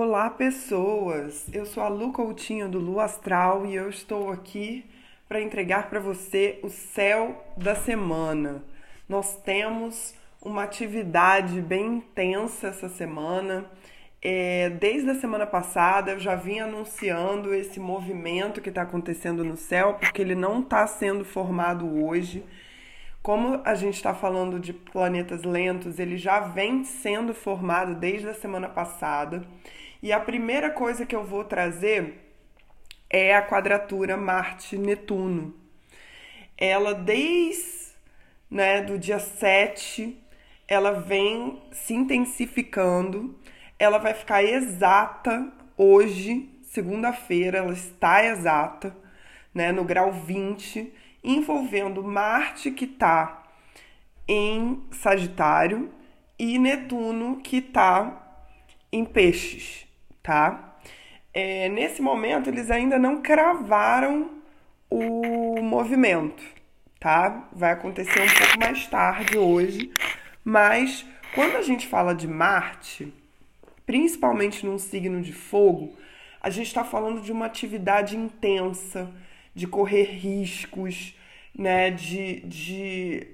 Olá, pessoas! Eu sou a Lu Coutinho do Lu Astral e eu estou aqui para entregar para você o céu da semana. Nós temos uma atividade bem intensa essa semana. É, desde a semana passada eu já vim anunciando esse movimento que está acontecendo no céu, porque ele não está sendo formado hoje. Como a gente está falando de planetas lentos, ele já vem sendo formado desde a semana passada. E a primeira coisa que eu vou trazer é a quadratura Marte-Netuno. Ela, desde né, do dia 7, ela vem se intensificando. Ela vai ficar exata hoje, segunda-feira, ela está exata, né, no grau 20, envolvendo Marte, que está em Sagitário, e Netuno, que está em Peixes tá? É, nesse momento, eles ainda não cravaram o movimento, tá? Vai acontecer um pouco mais tarde hoje, mas quando a gente fala de Marte, principalmente num signo de fogo, a gente está falando de uma atividade intensa, de correr riscos, né? De, de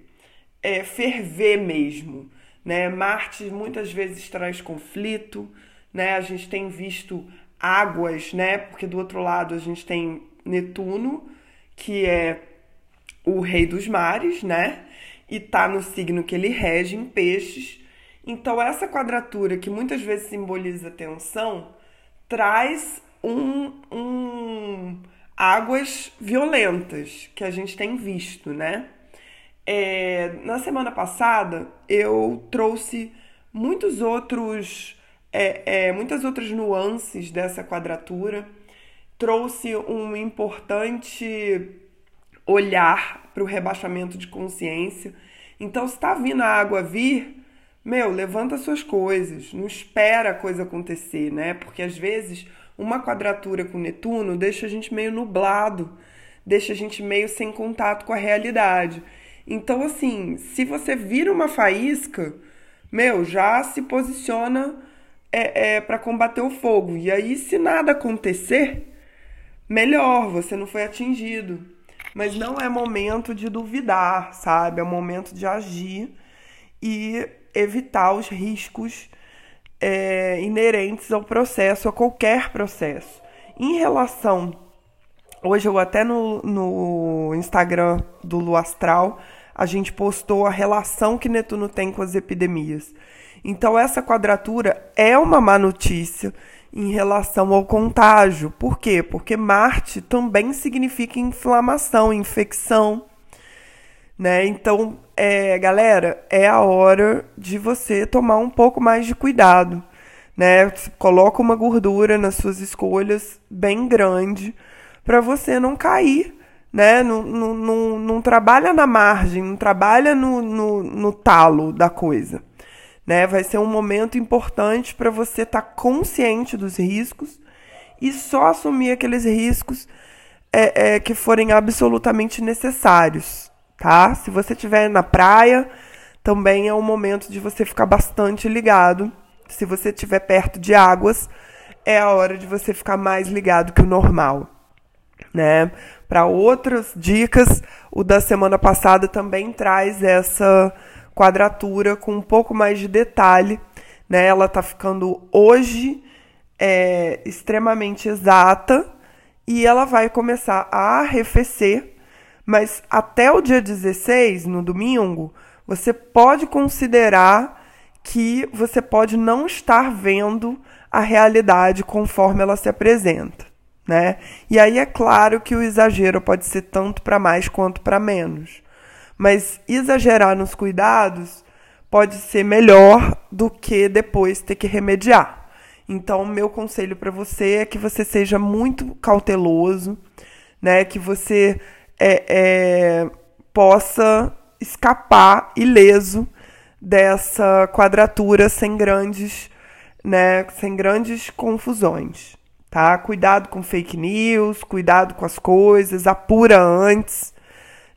é, ferver mesmo, né? Marte muitas vezes traz conflito, né? A gente tem visto águas, né? Porque do outro lado a gente tem Netuno, que é o rei dos mares, né? E tá no signo que ele rege em peixes. Então essa quadratura que muitas vezes simboliza tensão traz um, um águas violentas que a gente tem visto, né? É, na semana passada eu trouxe muitos outros é, é, muitas outras nuances dessa quadratura, trouxe um importante olhar para o rebaixamento de consciência. Então, se está vindo a água vir, meu, levanta suas coisas, não espera a coisa acontecer, né? Porque às vezes uma quadratura com Netuno deixa a gente meio nublado, deixa a gente meio sem contato com a realidade. Então, assim, se você vira uma faísca, meu, já se posiciona é, é para combater o fogo. E aí, se nada acontecer, melhor, você não foi atingido. Mas não é momento de duvidar, sabe? É momento de agir e evitar os riscos é, inerentes ao processo, a qualquer processo. Em relação. Hoje eu até no, no Instagram do Lu Astral, a gente postou a relação que Netuno tem com as epidemias. Então, essa quadratura é uma má notícia em relação ao contágio. Por quê? Porque Marte também significa inflamação, infecção. Né? Então, é, galera, é a hora de você tomar um pouco mais de cuidado. Né? Coloca uma gordura nas suas escolhas bem grande para você não cair. Né? Não, não, não, não trabalha na margem, não trabalha no, no, no talo da coisa né? Vai ser um momento importante para você estar tá consciente dos riscos e só assumir aqueles riscos é, é, que forem absolutamente necessários, tá? Se você estiver na praia, também é um momento de você ficar bastante ligado. Se você estiver perto de águas, é a hora de você ficar mais ligado que o normal, né? Para outras dicas, o da semana passada também traz essa quadratura com um pouco mais de detalhe. Né? Ela está ficando hoje é, extremamente exata e ela vai começar a arrefecer, mas até o dia 16, no domingo, você pode considerar que você pode não estar vendo a realidade conforme ela se apresenta, né? E aí é claro que o exagero pode ser tanto para mais quanto para menos. Mas exagerar nos cuidados pode ser melhor do que depois ter que remediar. Então, meu conselho para você é que você seja muito cauteloso, né? Que você é, é, possa escapar ileso dessa quadratura sem grandes, né? Sem grandes confusões, tá? Cuidado com fake news, cuidado com as coisas, apura antes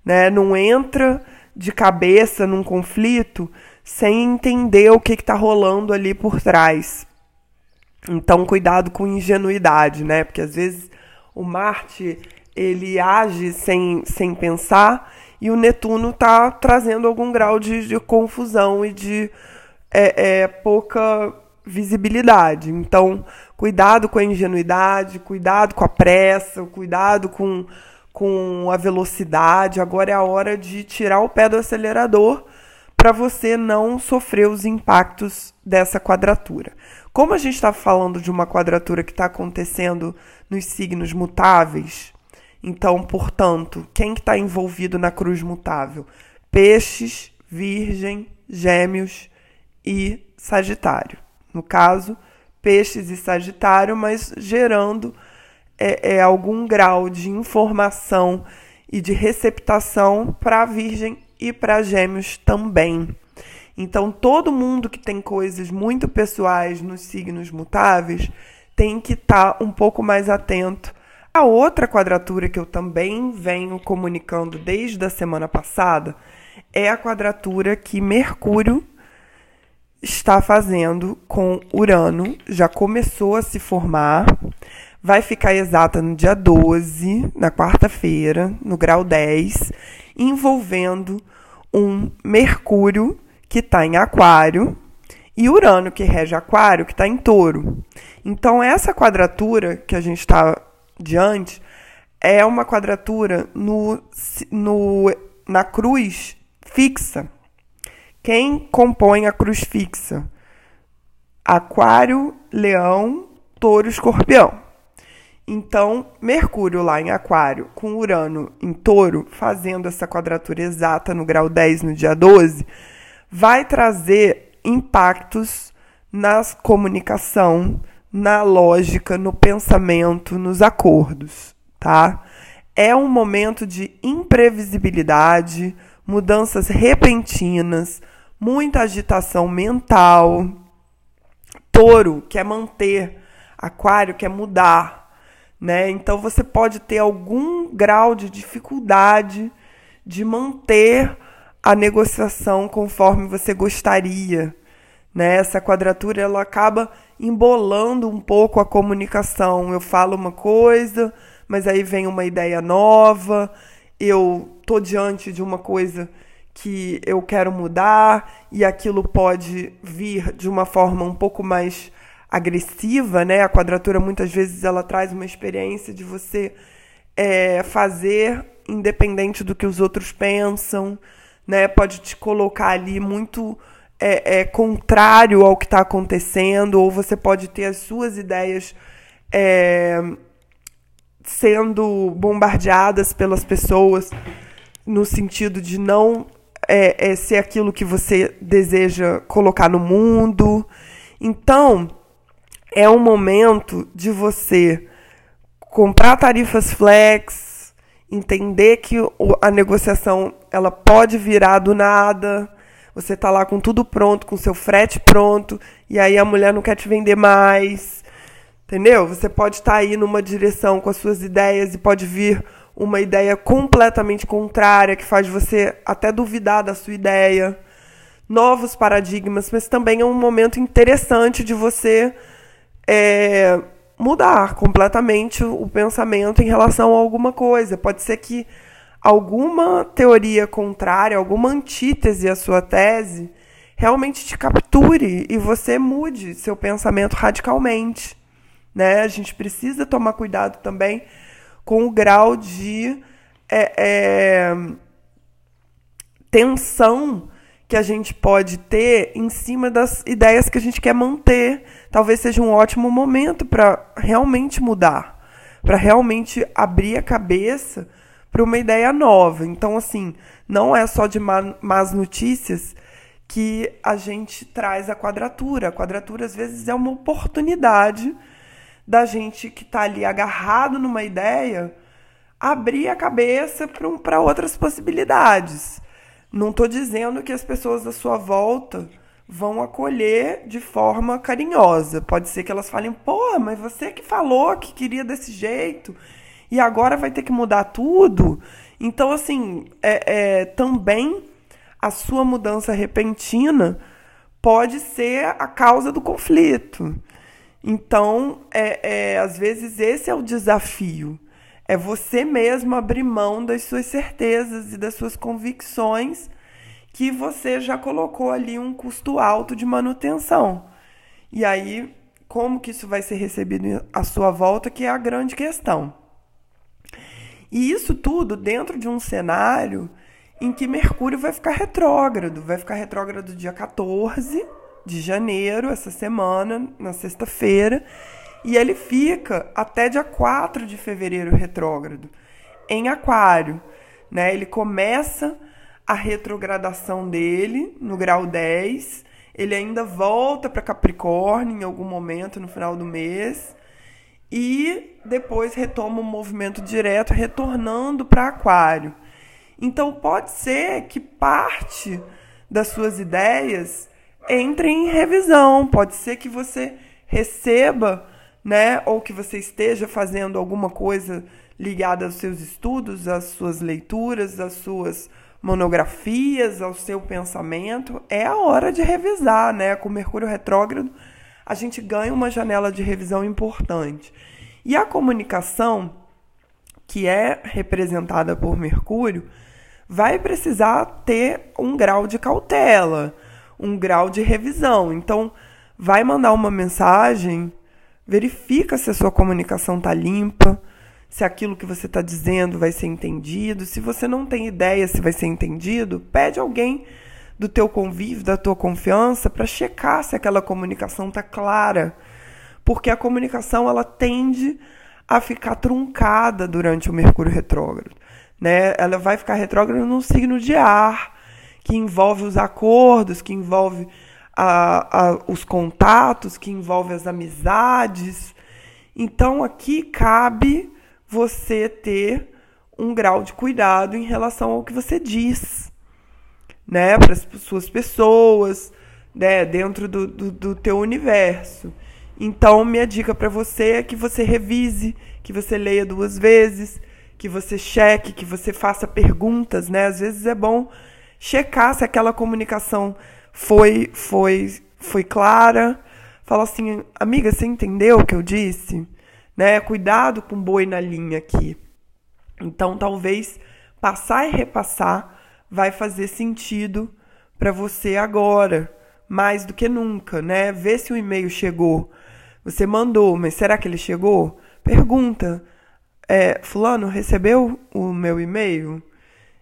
né? Não entra de cabeça num conflito sem entender o que está rolando ali por trás. Então, cuidado com ingenuidade, né? Porque às vezes o Marte ele age sem, sem pensar e o Netuno está trazendo algum grau de, de confusão e de é, é, pouca visibilidade. Então, cuidado com a ingenuidade, cuidado com a pressa, cuidado com, com a velocidade. Agora é a hora de tirar o pé do acelerador para você não sofrer os impactos dessa quadratura. Como a gente está falando de uma quadratura que está acontecendo nos signos mutáveis, então, portanto, quem que está envolvido na cruz mutável? Peixes, Virgem, Gêmeos e Sagitário. No caso, Peixes e Sagitário, mas gerando é, é algum grau de informação e de receptação para a Virgem e para Gêmeos também. Então, todo mundo que tem coisas muito pessoais nos signos mutáveis tem que estar tá um pouco mais atento. A outra quadratura que eu também venho comunicando desde a semana passada é a quadratura que Mercúrio está fazendo com Urano. Já começou a se formar. Vai ficar exata no dia 12, na quarta-feira, no grau 10, envolvendo um Mercúrio que está em Aquário, e Urano, que rege Aquário, que está em Touro. Então, essa quadratura que a gente está diante é uma quadratura no, no, na cruz fixa. Quem compõe a cruz fixa? Aquário, Leão, Touro, Escorpião. Então, Mercúrio lá em Aquário, com Urano em Touro, fazendo essa quadratura exata no grau 10 no dia 12, vai trazer impactos na comunicação, na lógica, no pensamento, nos acordos, tá? É um momento de imprevisibilidade, mudanças repentinas, muita agitação mental. Touro quer manter, Aquário quer mudar, né? Então você pode ter algum grau de dificuldade de manter a negociação conforme você gostaria. Né? Essa quadratura ela acaba embolando um pouco a comunicação. Eu falo uma coisa, mas aí vem uma ideia nova. Eu tô diante de uma coisa que eu quero mudar e aquilo pode vir de uma forma um pouco mais agressiva, né? A quadratura muitas vezes ela traz uma experiência de você é, fazer independente do que os outros pensam, né? Pode te colocar ali muito é, é contrário ao que está acontecendo, ou você pode ter as suas ideias é, sendo bombardeadas pelas pessoas no sentido de não é, é, ser aquilo que você deseja colocar no mundo. Então, é um momento de você comprar tarifas flex, entender que a negociação ela pode virar do nada. Você tá lá com tudo pronto, com seu frete pronto, e aí a mulher não quer te vender mais. Entendeu? Você pode estar tá aí numa direção com as suas ideias e pode vir uma ideia completamente contrária que faz você até duvidar da sua ideia. Novos paradigmas, mas também é um momento interessante de você é, mudar completamente o pensamento em relação a alguma coisa. Pode ser que alguma teoria contrária, alguma antítese à sua tese, realmente te capture e você mude seu pensamento radicalmente. Né? A gente precisa tomar cuidado também com o grau de é, é, tensão que a gente pode ter em cima das ideias que a gente quer manter. Talvez seja um ótimo momento para realmente mudar, para realmente abrir a cabeça para uma ideia nova. Então, assim, não é só de más notícias que a gente traz a quadratura. A quadratura, às vezes, é uma oportunidade da gente que está ali agarrado numa ideia abrir a cabeça para outras possibilidades. Não estou dizendo que as pessoas à sua volta vão acolher de forma carinhosa. Pode ser que elas falem, pô, mas você que falou que queria desse jeito e agora vai ter que mudar tudo. Então, assim, é, é também a sua mudança repentina pode ser a causa do conflito. Então, é, é, às vezes, esse é o desafio. É você mesmo abrir mão das suas certezas e das suas convicções que você já colocou ali um custo alto de manutenção. E aí, como que isso vai ser recebido à sua volta, que é a grande questão. E isso tudo dentro de um cenário em que Mercúrio vai ficar retrógrado. Vai ficar retrógrado dia 14 de janeiro, essa semana, na sexta-feira. E ele fica até dia 4 de fevereiro retrógrado, em Aquário. Né? Ele começa a retrogradação dele no grau 10. Ele ainda volta para Capricórnio em algum momento no final do mês. E depois retoma o um movimento direto, retornando para Aquário. Então pode ser que parte das suas ideias entre em revisão, pode ser que você receba, né, ou que você esteja fazendo alguma coisa ligada aos seus estudos, às suas leituras, às suas monografias, ao seu pensamento, é a hora de revisar, né? Com Mercúrio retrógrado, a gente ganha uma janela de revisão importante. E a comunicação, que é representada por Mercúrio, vai precisar ter um grau de cautela, um grau de revisão. Então, vai mandar uma mensagem, verifica se a sua comunicação está limpa, se aquilo que você está dizendo vai ser entendido. Se você não tem ideia se vai ser entendido, pede alguém do teu convívio, da tua confiança, para checar se aquela comunicação está clara. Porque a comunicação ela tende a ficar truncada durante o Mercúrio retrógrado né? Ela vai ficar retrógrada num signo de ar, que envolve os acordos, que envolve a, a, os contatos, que envolve as amizades. Então aqui cabe você ter um grau de cuidado em relação ao que você diz, né, para as suas pessoas, né, dentro do, do, do teu universo. Então minha dica para você é que você revise, que você leia duas vezes, que você cheque, que você faça perguntas, né? Às vezes é bom checar se aquela comunicação foi foi foi clara. Fala assim, amiga, você entendeu o que eu disse? Né? Cuidado com boi na linha aqui. Então, talvez passar e repassar vai fazer sentido para você agora, mais do que nunca, né? Ver se o e-mail chegou. Você mandou, mas será que ele chegou? Pergunta é, fulano, recebeu o meu e-mail?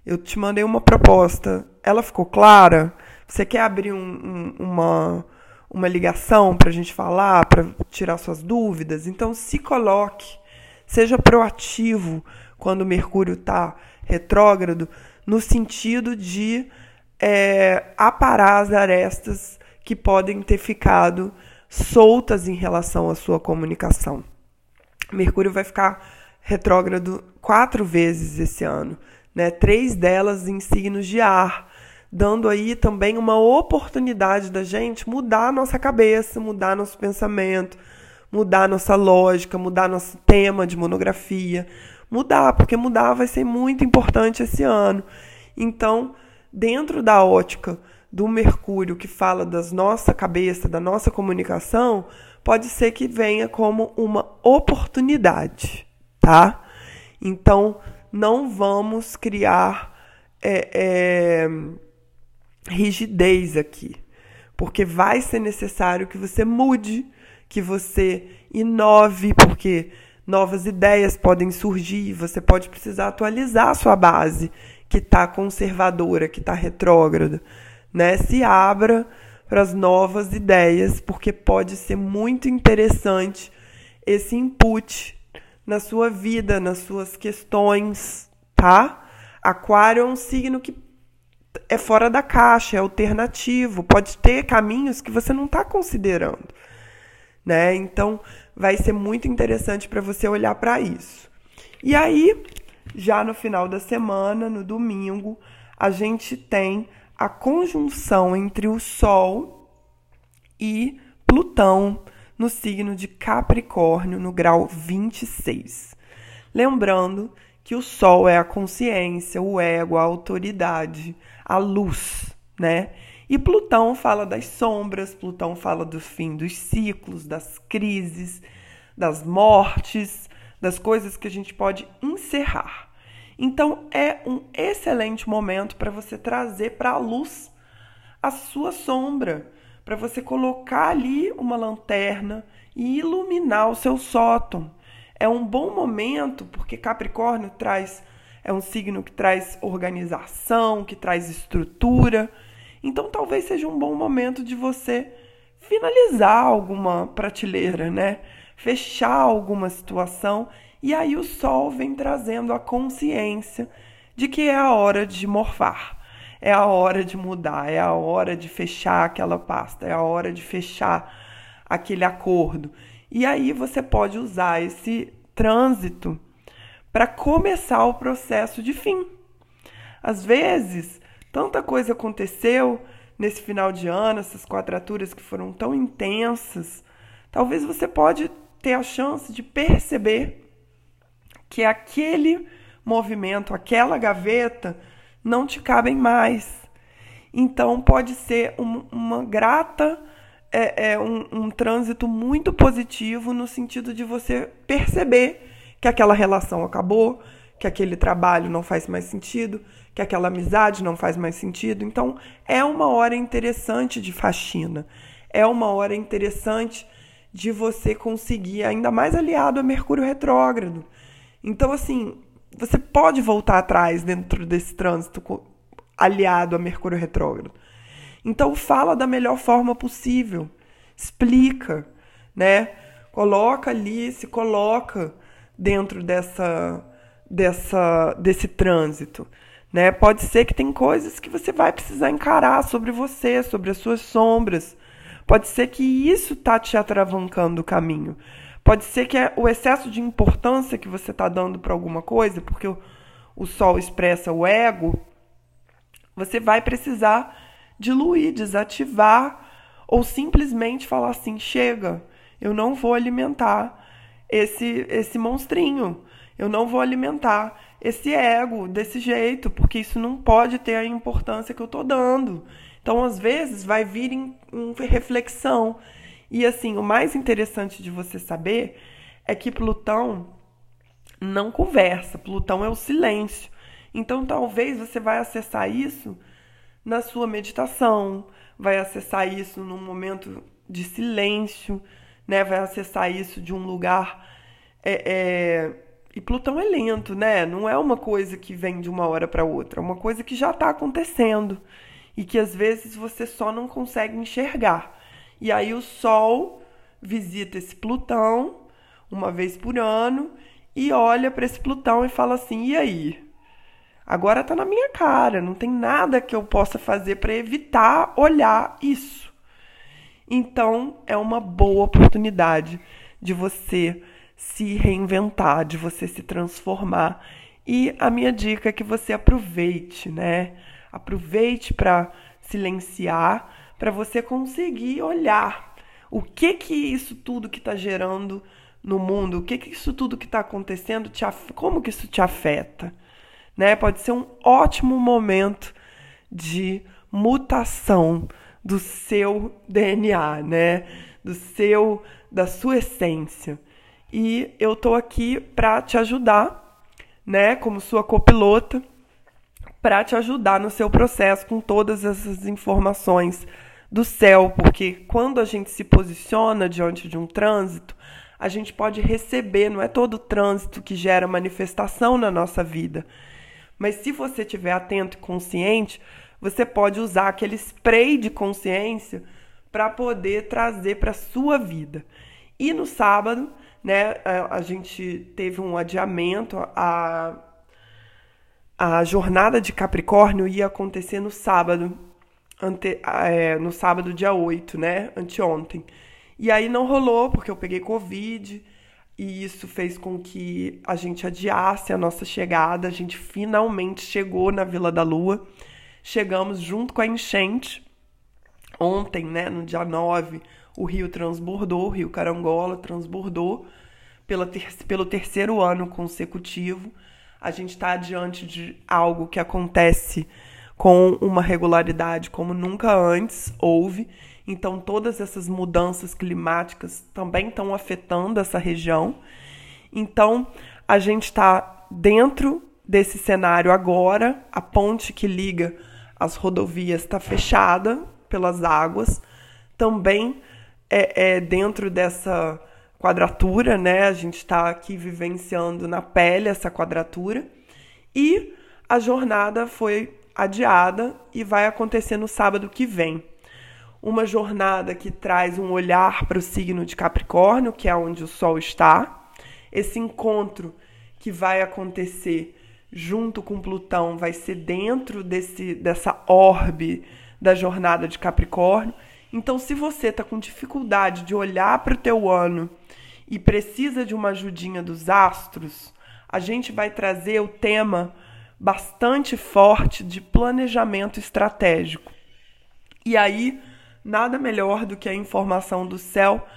Eu te mandei uma proposta. Ela ficou clara? Você quer abrir um, um, uma, uma ligação para a gente falar, para tirar suas dúvidas? Então, se coloque, seja proativo quando o Mercúrio está retrógrado, no sentido de é, aparar as arestas que podem ter ficado soltas em relação à sua comunicação. Mercúrio vai ficar retrógrado quatro vezes esse ano, né? Três delas em signos de ar, dando aí também uma oportunidade da gente mudar a nossa cabeça, mudar nosso pensamento, mudar nossa lógica, mudar nosso tema de monografia, mudar, porque mudar vai ser muito importante esse ano. Então, dentro da ótica do Mercúrio que fala das nossa cabeça, da nossa comunicação, pode ser que venha como uma oportunidade tá? Então, não vamos criar é, é, rigidez aqui, porque vai ser necessário que você mude, que você inove, porque novas ideias podem surgir, você pode precisar atualizar a sua base, que está conservadora, que está retrógrada. Né? Se abra para as novas ideias, porque pode ser muito interessante esse input na sua vida, nas suas questões, tá? Aquário é um signo que é fora da caixa, é alternativo, pode ter caminhos que você não está considerando, né? Então, vai ser muito interessante para você olhar para isso. E aí, já no final da semana, no domingo, a gente tem a conjunção entre o Sol e Plutão no signo de Capricórnio, no grau 26. Lembrando que o Sol é a consciência, o ego, a autoridade, a luz, né? E Plutão fala das sombras, Plutão fala do fim dos ciclos, das crises, das mortes, das coisas que a gente pode encerrar. Então é um excelente momento para você trazer para a luz a sua sombra, para você colocar ali uma lanterna e iluminar o seu sótão. É um bom momento porque Capricórnio traz é um signo que traz organização, que traz estrutura. Então talvez seja um bom momento de você finalizar alguma prateleira, né? Fechar alguma situação e aí o sol vem trazendo a consciência de que é a hora de morfar, é a hora de mudar, é a hora de fechar aquela pasta, é a hora de fechar aquele acordo. E aí você pode usar esse trânsito para começar o processo de fim. Às vezes, tanta coisa aconteceu nesse final de ano, essas quadraturas que foram tão intensas. Talvez você pode ter a chance de perceber que aquele movimento, aquela gaveta não te cabem mais. Então pode ser um, uma grata é, é um, um trânsito muito positivo no sentido de você perceber que aquela relação acabou, que aquele trabalho não faz mais sentido, que aquela amizade não faz mais sentido. Então, é uma hora interessante de faxina. É uma hora interessante de você conseguir, ainda mais aliado a Mercúrio retrógrado. Então, assim, você pode voltar atrás dentro desse trânsito aliado a Mercúrio retrógrado. Então, fala da melhor forma possível. Explica, né? Coloca ali, se coloca dentro dessa, dessa, desse trânsito. Né? Pode ser que tem coisas que você vai precisar encarar sobre você, sobre as suas sombras. Pode ser que isso está te atravancando o caminho. Pode ser que é o excesso de importância que você está dando para alguma coisa, porque o, o Sol expressa o ego, você vai precisar diluir, desativar, ou simplesmente falar assim: chega, eu não vou alimentar esse, esse monstrinho. Eu não vou alimentar esse ego desse jeito, porque isso não pode ter a importância que eu estou dando. Então, às vezes, vai vir em, em reflexão. E assim, o mais interessante de você saber é que Plutão não conversa, Plutão é o silêncio. Então, talvez você vai acessar isso na sua meditação, vai acessar isso num momento de silêncio, né? Vai acessar isso de um lugar. É, é... E Plutão é lento, né? Não é uma coisa que vem de uma hora para outra, é uma coisa que já está acontecendo e que às vezes você só não consegue enxergar. E aí o Sol visita esse Plutão uma vez por ano e olha para esse Plutão e fala assim: e aí? Agora está na minha cara, não tem nada que eu possa fazer para evitar olhar isso. Então, é uma boa oportunidade de você se reinventar, de você se transformar. E a minha dica é que você aproveite, né? Aproveite para silenciar, para você conseguir olhar o que que isso tudo que está gerando no mundo, o que que isso tudo que está acontecendo, te como que isso te afeta, né? Pode ser um ótimo momento de mutação do seu DNA, né? Do seu da sua essência. E eu tô aqui para te ajudar, né, como sua copilota, para te ajudar no seu processo com todas essas informações do céu, porque quando a gente se posiciona diante de um trânsito, a gente pode receber, não é todo trânsito que gera manifestação na nossa vida. Mas se você estiver atento e consciente, você pode usar aquele spray de consciência para poder trazer para sua vida. E no sábado, né, a, a gente teve um adiamento, a, a jornada de Capricórnio ia acontecer no sábado, ante, é, no sábado dia 8, né, anteontem. E aí não rolou, porque eu peguei Covid, e isso fez com que a gente adiasse a nossa chegada. A gente finalmente chegou na Vila da Lua chegamos junto com a enchente. Ontem, né, no dia 9, o rio transbordou, o rio Carangola transbordou pela ter pelo terceiro ano consecutivo. A gente está diante de algo que acontece com uma regularidade como nunca antes houve. Então, todas essas mudanças climáticas também estão afetando essa região. Então, a gente está dentro desse cenário agora. A ponte que liga as rodovias está fechada pelas águas. Também é, é dentro dessa quadratura, né? A gente está aqui vivenciando na pele essa quadratura. E a jornada foi adiada e vai acontecer no sábado que vem. Uma jornada que traz um olhar para o signo de Capricórnio, que é onde o Sol está. Esse encontro que vai acontecer junto com Plutão vai ser dentro desse, dessa orbe da jornada de Capricórnio. Então, se você está com dificuldade de olhar para o teu ano e precisa de uma ajudinha dos astros, a gente vai trazer o tema bastante forte de planejamento estratégico. E aí, nada melhor do que a informação do céu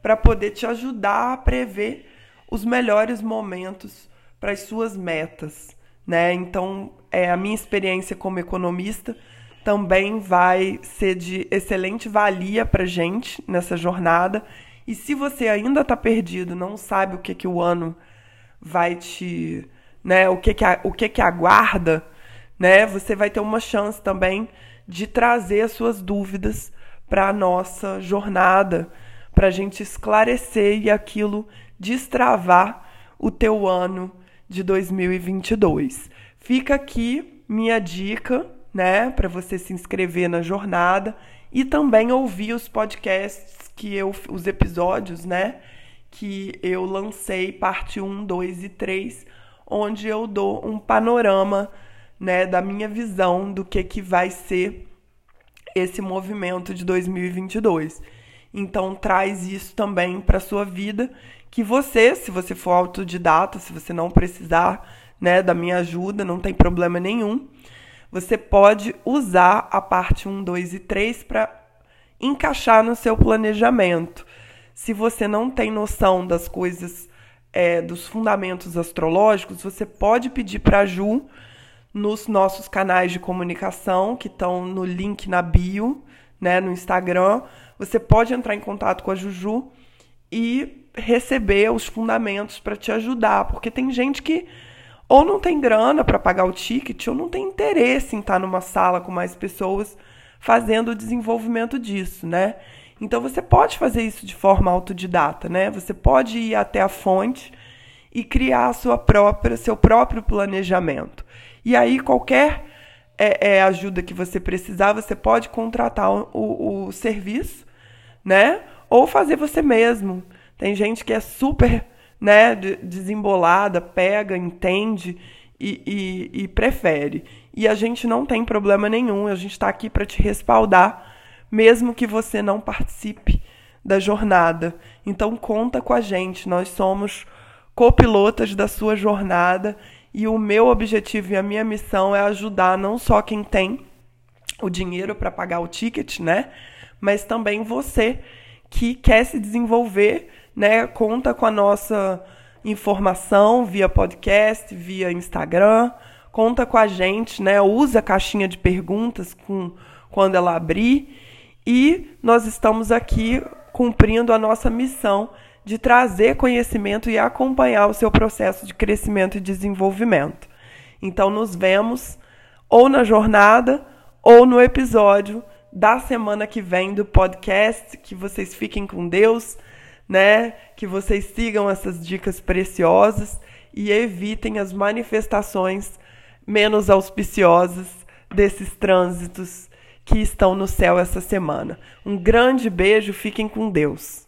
para poder te ajudar a prever os melhores momentos para as suas metas, né? Então, é a minha experiência como economista também vai ser de excelente valia para gente nessa jornada. E se você ainda está perdido, não sabe o que que o ano vai te né, o que que, o que que aguarda, né, você vai ter uma chance também de trazer as suas dúvidas para a nossa jornada, para a gente esclarecer e aquilo destravar o teu ano de 2022. Fica aqui minha dica, né, para você se inscrever na jornada e também ouvir os podcasts que eu os episódios, né, que eu lancei parte 1, 2 e 3 onde eu dou um panorama né, da minha visão do que, que vai ser esse movimento de 2022. Então traz isso também para sua vida, que você, se você for autodidata, se você não precisar né, da minha ajuda, não tem problema nenhum. Você pode usar a parte 1, 2 e 3 para encaixar no seu planejamento. Se você não tem noção das coisas é, dos fundamentos astrológicos, você pode pedir para a Ju nos nossos canais de comunicação, que estão no link na bio, né, no Instagram. Você pode entrar em contato com a Juju e receber os fundamentos para te ajudar, porque tem gente que ou não tem grana para pagar o ticket, ou não tem interesse em estar numa sala com mais pessoas fazendo o desenvolvimento disso, né? Então você pode fazer isso de forma autodidata, né? Você pode ir até a fonte e criar sua própria, seu próprio planejamento. E aí qualquer é, é, ajuda que você precisar, você pode contratar o, o serviço, né? Ou fazer você mesmo. Tem gente que é super, né, desembolada, pega, entende e, e, e prefere. E a gente não tem problema nenhum. A gente está aqui para te respaldar mesmo que você não participe da jornada. Então conta com a gente, nós somos copilotas da sua jornada e o meu objetivo e a minha missão é ajudar não só quem tem o dinheiro para pagar o ticket, né? Mas também você que quer se desenvolver, né? Conta com a nossa informação via podcast, via Instagram. Conta com a gente, né? Usa a caixinha de perguntas com, quando ela abrir e nós estamos aqui cumprindo a nossa missão de trazer conhecimento e acompanhar o seu processo de crescimento e desenvolvimento. Então, nos vemos ou na jornada ou no episódio da semana que vem do podcast. Que vocês fiquem com Deus, né? Que vocês sigam essas dicas preciosas e evitem as manifestações menos auspiciosas desses trânsitos que estão no céu essa semana. Um grande beijo, fiquem com Deus.